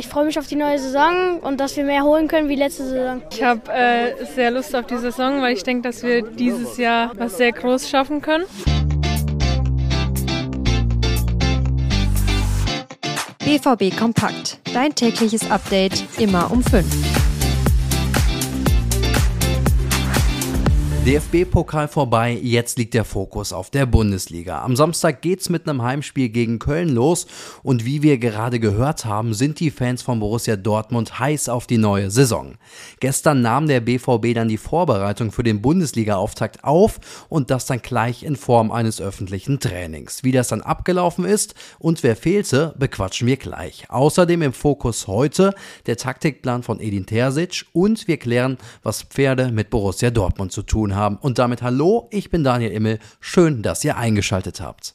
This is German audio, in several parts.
Ich freue mich auf die neue Saison und dass wir mehr holen können wie letzte Saison. Ich habe äh, sehr Lust auf die Saison, weil ich denke, dass wir dieses Jahr was sehr groß schaffen können. BVB Kompakt. Dein tägliches Update immer um 5. DFB-Pokal vorbei, jetzt liegt der Fokus auf der Bundesliga. Am Samstag geht's mit einem Heimspiel gegen Köln los und wie wir gerade gehört haben, sind die Fans von Borussia Dortmund heiß auf die neue Saison. Gestern nahm der BVB dann die Vorbereitung für den Bundesliga-Auftakt auf und das dann gleich in Form eines öffentlichen Trainings. Wie das dann abgelaufen ist und wer fehlte, bequatschen wir gleich. Außerdem im Fokus heute der Taktikplan von Edin Terzic und wir klären, was Pferde mit Borussia Dortmund zu tun tun haben. Und damit hallo, ich bin Daniel Immel. Schön, dass ihr eingeschaltet habt.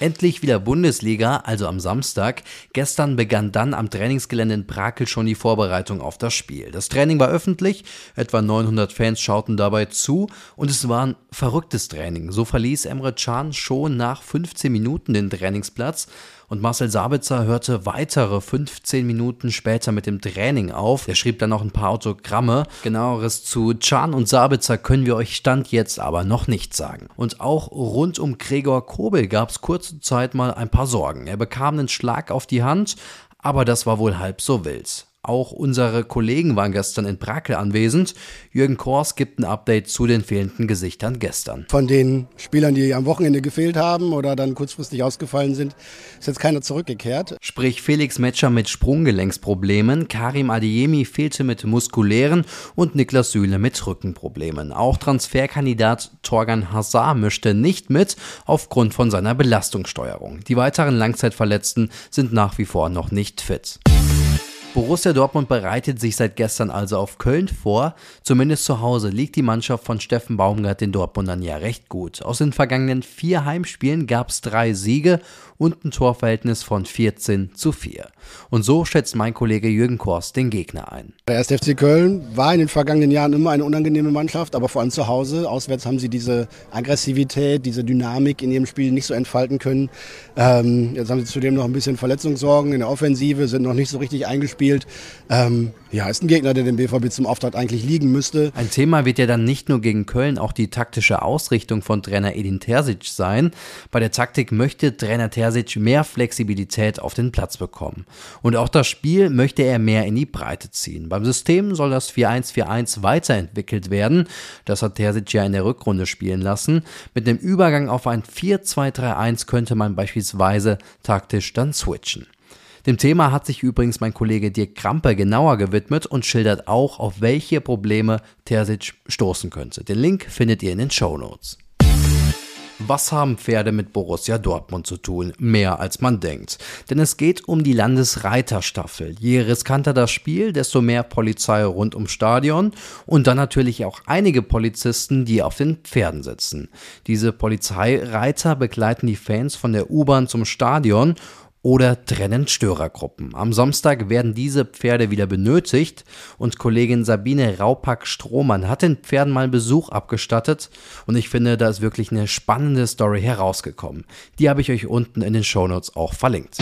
Endlich wieder Bundesliga, also am Samstag. Gestern begann dann am Trainingsgelände in Brakel schon die Vorbereitung auf das Spiel. Das Training war öffentlich, etwa 900 Fans schauten dabei zu und es war ein verrücktes Training. So verließ Emre Can schon nach 15 Minuten den Trainingsplatz und Marcel Sabitzer hörte weitere 15 Minuten später mit dem Training auf. Er schrieb dann noch ein paar Autogramme. Genaueres zu Can und Sabitzer können wir euch Stand jetzt aber noch nicht sagen. Und auch rund um Gregor Kobel gab es kurze Zeit mal ein paar Sorgen. Er bekam einen Schlag auf die Hand, aber das war wohl halb so wild. Auch unsere Kollegen waren gestern in Brakel anwesend. Jürgen Kors gibt ein Update zu den fehlenden Gesichtern gestern. Von den Spielern, die am Wochenende gefehlt haben oder dann kurzfristig ausgefallen sind, ist jetzt keiner zurückgekehrt. Sprich Felix Metscher mit Sprunggelenksproblemen, Karim Adeyemi fehlte mit muskulären und Niklas Süle mit Rückenproblemen. Auch Transferkandidat Torgan Hazard mischte nicht mit aufgrund von seiner Belastungssteuerung. Die weiteren Langzeitverletzten sind nach wie vor noch nicht fit. Borussia Dortmund bereitet sich seit gestern also auf Köln vor. Zumindest zu Hause liegt die Mannschaft von Steffen Baumgart den Dortmundern ja recht gut. Aus den vergangenen vier Heimspielen gab es drei Siege und ein Torverhältnis von 14 zu 4. Und so schätzt mein Kollege Jürgen Korst den Gegner ein. Der 1. FC Köln war in den vergangenen Jahren immer eine unangenehme Mannschaft, aber vor allem zu Hause. Auswärts haben sie diese Aggressivität, diese Dynamik in ihrem Spiel nicht so entfalten können. Ähm, jetzt haben sie zudem noch ein bisschen Verletzungssorgen in der Offensive, sind noch nicht so richtig eingespielt. Ähm, ja, ist ein Gegner, der dem BVB zum Auftakt eigentlich liegen müsste. Ein Thema wird ja dann nicht nur gegen Köln auch die taktische Ausrichtung von Trainer Edin Terzic sein. Bei der Taktik möchte Trainer Terzic mehr Flexibilität auf den Platz bekommen. Und auch das Spiel möchte er mehr in die Breite ziehen. Beim System soll das 4-1-4-1 weiterentwickelt werden. Das hat Terzic ja in der Rückrunde spielen lassen. Mit einem Übergang auf ein 4-2-3-1 könnte man beispielsweise taktisch dann switchen. Dem Thema hat sich übrigens mein Kollege Dirk Krampe genauer gewidmet und schildert auch, auf welche Probleme Terzic stoßen könnte. Den Link findet ihr in den Show Notes. Was haben Pferde mit Borussia Dortmund zu tun? Mehr als man denkt. Denn es geht um die Landesreiterstaffel. Je riskanter das Spiel, desto mehr Polizei rund ums Stadion und dann natürlich auch einige Polizisten, die auf den Pferden sitzen. Diese Polizeireiter begleiten die Fans von der U-Bahn zum Stadion oder trennen Störergruppen. Am Samstag werden diese Pferde wieder benötigt und Kollegin Sabine Raupack-Strohmann hat den Pferden mal Besuch abgestattet und ich finde, da ist wirklich eine spannende Story herausgekommen. Die habe ich euch unten in den Shownotes auch verlinkt.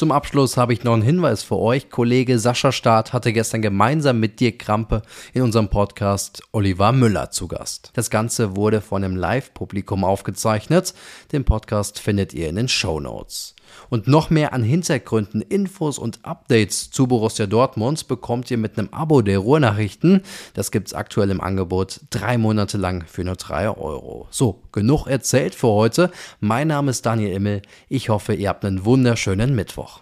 Zum Abschluss habe ich noch einen Hinweis für euch. Kollege Sascha Staat hatte gestern gemeinsam mit Dirk Krampe in unserem Podcast Oliver Müller zu Gast. Das Ganze wurde von einem Live-Publikum aufgezeichnet. Den Podcast findet ihr in den Show Notes. Und noch mehr an Hintergründen, Infos und Updates zu Borussia Dortmund bekommt ihr mit einem Abo der Ruhrnachrichten. Das gibt's aktuell im Angebot drei Monate lang für nur drei Euro. So, genug erzählt für heute. Mein Name ist Daniel Immel. Ich hoffe, ihr habt einen wunderschönen Mittwoch.